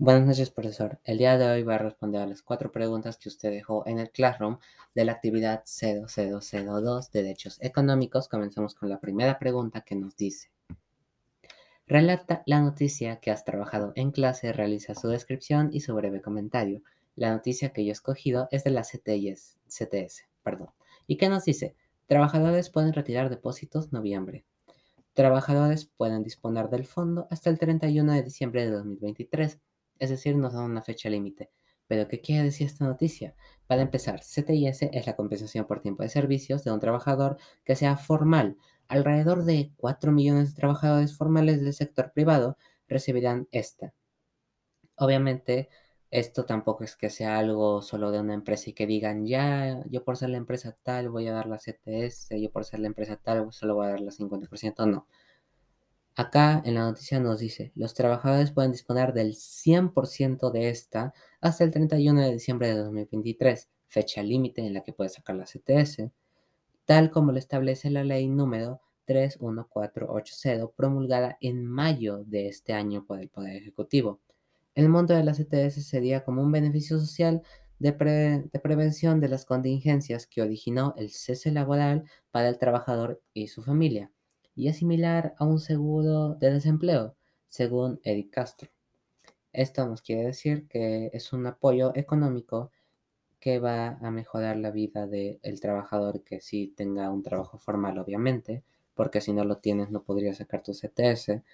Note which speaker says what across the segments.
Speaker 1: Buenas noches, profesor. El día de hoy voy a responder a las cuatro preguntas que usted dejó en el Classroom de la actividad 0002 de Derechos Económicos. Comencemos con la primera pregunta que nos dice. Relata la noticia que has trabajado en clase, realiza su descripción y su breve comentario. La noticia que yo he escogido es de la CTS, CTS perdón. ¿Y qué nos dice? Trabajadores pueden retirar depósitos noviembre. Trabajadores pueden disponer del fondo hasta el 31 de diciembre de 2023 es decir, nos dan una fecha límite. Pero, ¿qué quiere decir esta noticia? Para empezar, CTIS es la compensación por tiempo de servicios de un trabajador que sea formal. Alrededor de 4 millones de trabajadores formales del sector privado recibirán esta. Obviamente, esto tampoco es que sea algo solo de una empresa y que digan, ya, yo por ser la empresa tal voy a dar la CTS, yo por ser la empresa tal solo voy a dar la 50%. No. Acá en la noticia nos dice, los trabajadores pueden disponer del 100% de esta hasta el 31 de diciembre de 2023, fecha límite en la que puede sacar la CTS, tal como lo establece la ley número 31480 promulgada en mayo de este año por el Poder Ejecutivo. El monto de la CTS sería como un beneficio social de, de, prevención de las contingencias que originó el cese laboral para el trabajador y su familia y es similar a un seguro de desempleo, según Eric Castro. Esto nos quiere decir que es un apoyo económico que va a mejorar la vida del trabajador que sí tenga un trabajo formal, obviamente, porque si no lo tienes no podrías sacar tu CTS.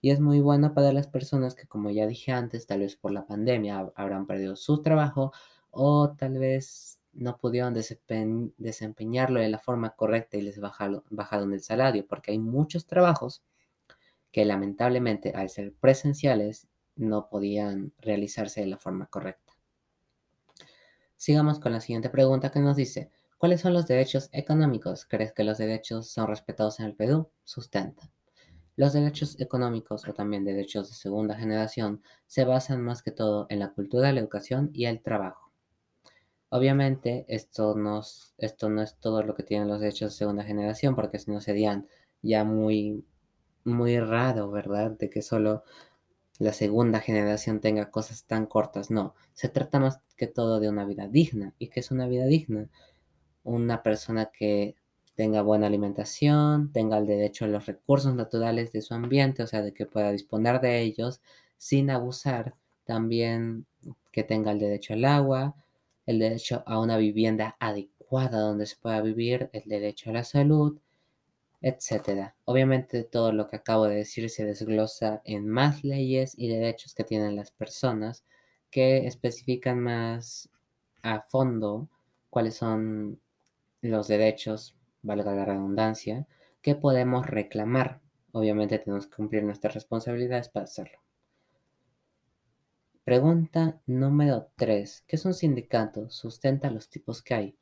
Speaker 1: Y es muy bueno para las personas que, como ya dije antes, tal vez por la pandemia habrán perdido su trabajo o tal vez no pudieron desempeñarlo de la forma correcta y les bajaron, el salario, porque hay muchos trabajos que lamentablemente al ser presenciales no podían realizarse de la forma correcta. Sigamos con la siguiente pregunta que nos dice, ¿cuáles son los derechos económicos? ¿Crees que los derechos son respetados en el Perú? Sustenta. Los derechos económicos o también derechos de segunda generación se basan más que todo en la cultura, la educación y el trabajo. Obviamente, esto, esto no es todo lo que tienen los derechos de segunda generación, porque si no serían ya muy, muy raro, ¿verdad? De que solo la segunda generación tenga cosas tan cortas. No, se trata más que todo de una vida digna. ¿Y qué es una vida digna? Una persona que tenga buena alimentación, tenga el derecho a los recursos naturales de su ambiente, o sea, de que pueda disponer de ellos sin abusar. También que tenga el derecho al agua, el derecho a una vivienda adecuada donde se pueda vivir, el derecho a la salud, etc. Obviamente todo lo que acabo de decir se desglosa en más leyes y derechos que tienen las personas que especifican más a fondo cuáles son los derechos, valga la redundancia, que podemos reclamar. Obviamente tenemos que cumplir nuestras responsabilidades para hacerlo. Pregunta número 3. ¿Qué es un sindicato? Sustenta los tipos que hay.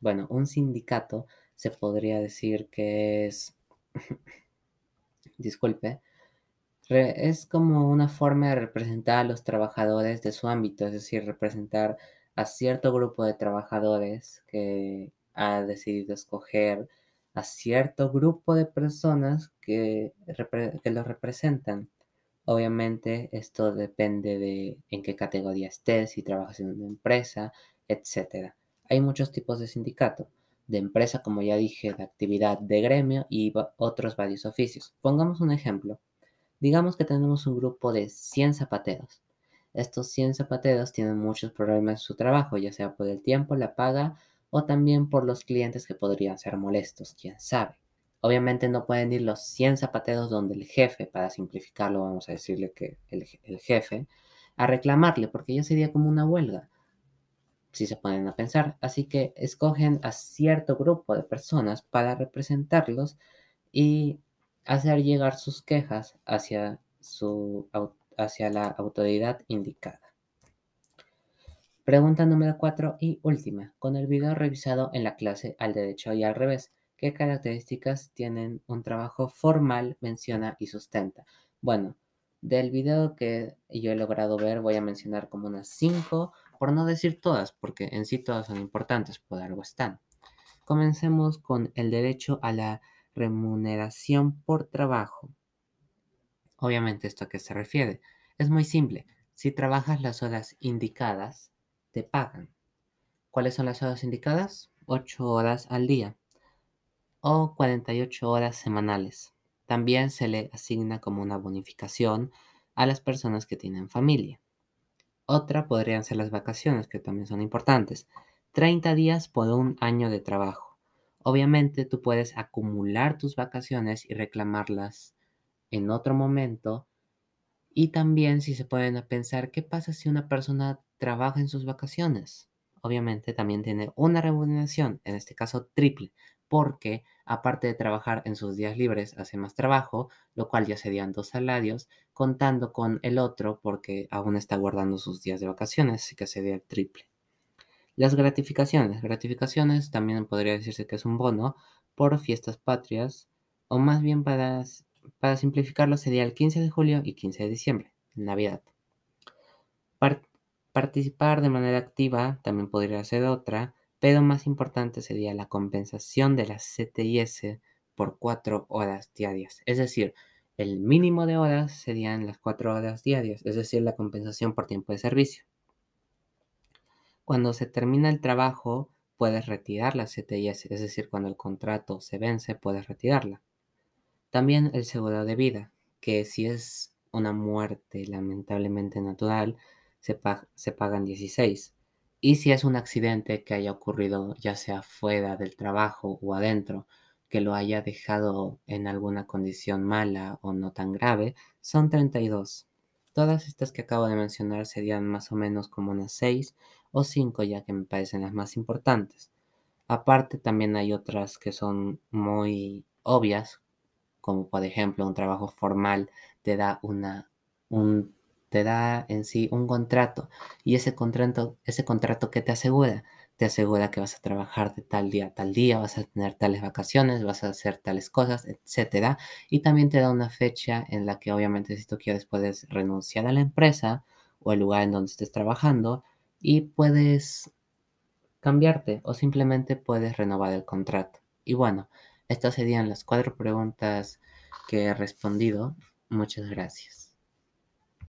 Speaker 1: Bueno, un sindicato se podría decir que es... Disculpe. es como una forma de representar a los trabajadores de su ámbito, es decir, representar a cierto grupo de trabajadores que ha decidido escoger a cierto grupo de personas que, que los representan. Obviamente esto depende de en qué categoría estés, si trabajas en una empresa, etc. Hay muchos tipos de sindicato, de empresa, como ya dije, de actividad de gremio y otros varios oficios. Pongamos un ejemplo. Digamos que tenemos un grupo de 100 zapateros. Estos 100 zapateros tienen muchos problemas en su trabajo, ya sea por el tiempo, la paga o también por los clientes que podrían ser molestos, quién sabe. Obviamente no pueden ir los 100 zapateros donde el jefe, para simplificarlo, vamos a decirle que el, jefe, a reclamarle, porque ya sería como una huelga, si se ponen a pensar. Así que escogen a cierto grupo de personas para representarlos y hacer llegar sus quejas hacia, su, hacia la autoridad indicada. Pregunta número 4 y última. Con el video revisado en la clase al derecho y al revés, ¿Qué características tienen un trabajo formal, menciona y sustenta? Bueno, del video que yo he logrado ver voy a mencionar como unas cinco, por no decir todas, porque en sí todas son importantes, por algo están. Comencemos con el derecho a la remuneración por trabajo. Obviamente, ¿esto a qué se refiere? Es muy simple. Si trabajas las horas indicadas, te pagan. ¿Cuáles son las horas indicadas? 8 horas al día o 48 horas semanales. También se le asigna como una bonificación a las personas que tienen familia. Otra podrían ser las vacaciones, que también son importantes. 30 días por un año de trabajo. Obviamente tú puedes acumular tus vacaciones y reclamarlas en otro momento. Y también si se pueden pensar, ¿qué pasa si una persona trabaja en sus vacaciones? Obviamente también tiene una remuneración, en este caso triple, porque aparte de trabajar en sus días libres, hace más trabajo, lo cual ya serían dos salarios, contando con el otro porque aún está guardando sus días de vacaciones, así que sería el triple. Las gratificaciones. Gratificaciones también podría decirse que es un bono por fiestas patrias, o más bien para, para simplificarlo sería el 15 de julio y 15 de diciembre, Navidad. participar de manera activa también podría ser otra, pero más importante sería la compensación de las CTIS por cuatro horas diarias. Es decir, el mínimo de horas serían las cuatro horas diarias, es decir, la compensación por tiempo de servicio. Cuando se termina el trabajo, puedes retirar la CTIS, es decir, cuando el contrato se vence, puedes retirarla. También el seguro de vida, que si es una muerte lamentablemente natural, se, se pagan 16. Y si es un accidente que haya ocurrido ya sea fuera del trabajo o adentro, que lo haya dejado en alguna condición mala o no tan grave, son 32. Todas estas que acabo de mencionar serían más o menos como unas 6 o 5 ya que me parecen las más importantes. Aparte también hay otras que son muy obvias, como por ejemplo un trabajo formal te da una, un te da en sí un contrato y ese contrato, ese contrato que te asegura, te asegura que vas a trabajar de tal día a tal día, vas a tener tales vacaciones, vas a hacer tales cosas, etcétera, y también te da una fecha en la que obviamente si tú quieres puedes renunciar a la empresa o el lugar en donde estés trabajando y puedes cambiarte o simplemente puedes renovar el contrato. Y bueno, estas serían las cuatro preguntas que he respondido. Muchas gracias.